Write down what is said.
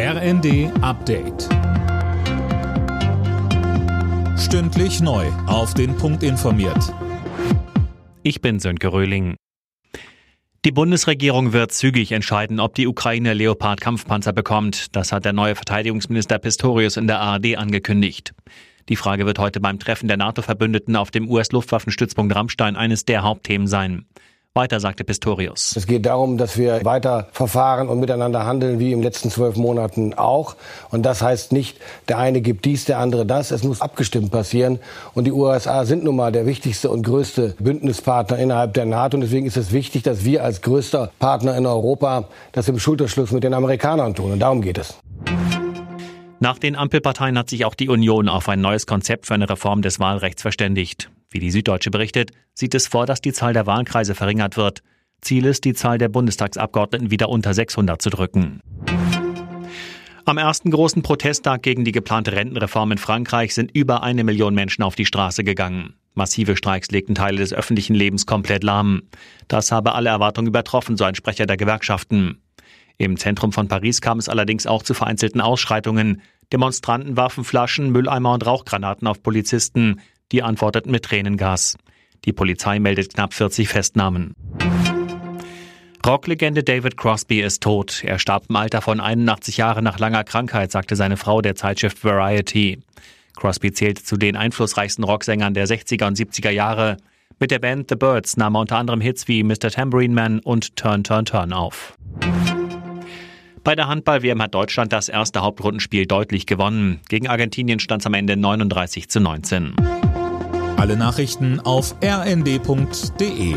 RND Update. Stündlich neu. Auf den Punkt informiert. Ich bin Sönke Röhling. Die Bundesregierung wird zügig entscheiden, ob die Ukraine Leopard-Kampfpanzer bekommt. Das hat der neue Verteidigungsminister Pistorius in der ARD angekündigt. Die Frage wird heute beim Treffen der NATO-Verbündeten auf dem US-Luftwaffenstützpunkt Rammstein eines der Hauptthemen sein. Weiter sagte Pistorius. Es geht darum, dass wir weiter verfahren und miteinander handeln, wie im letzten zwölf Monaten auch. Und das heißt nicht, der eine gibt dies, der andere das. Es muss abgestimmt passieren. Und die USA sind nun mal der wichtigste und größte Bündnispartner innerhalb der NATO. Und deswegen ist es wichtig, dass wir als größter Partner in Europa das im Schulterschluss mit den Amerikanern tun. Und darum geht es. Nach den Ampelparteien hat sich auch die Union auf ein neues Konzept für eine Reform des Wahlrechts verständigt. Wie die Süddeutsche berichtet, sieht es vor, dass die Zahl der Wahlkreise verringert wird. Ziel ist, die Zahl der Bundestagsabgeordneten wieder unter 600 zu drücken. Am ersten großen Protesttag gegen die geplante Rentenreform in Frankreich sind über eine Million Menschen auf die Straße gegangen. Massive Streiks legten Teile des öffentlichen Lebens komplett lahm. Das habe alle Erwartungen übertroffen, so ein Sprecher der Gewerkschaften. Im Zentrum von Paris kam es allerdings auch zu vereinzelten Ausschreitungen. Demonstranten warfen Flaschen, Mülleimer und Rauchgranaten auf Polizisten. Die antworteten mit Tränengas. Die Polizei meldet knapp 40 Festnahmen. Rocklegende David Crosby ist tot. Er starb im Alter von 81 Jahren nach langer Krankheit, sagte seine Frau der Zeitschrift Variety. Crosby zählte zu den einflussreichsten Rocksängern der 60er und 70er Jahre. Mit der Band The Birds nahm er unter anderem Hits wie Mr. Tambourine Man und Turn Turn Turn auf. Bei der Handball-WM hat Deutschland das erste Hauptrundenspiel deutlich gewonnen. Gegen Argentinien stand es am Ende 39 zu 19. Alle Nachrichten auf rnd.de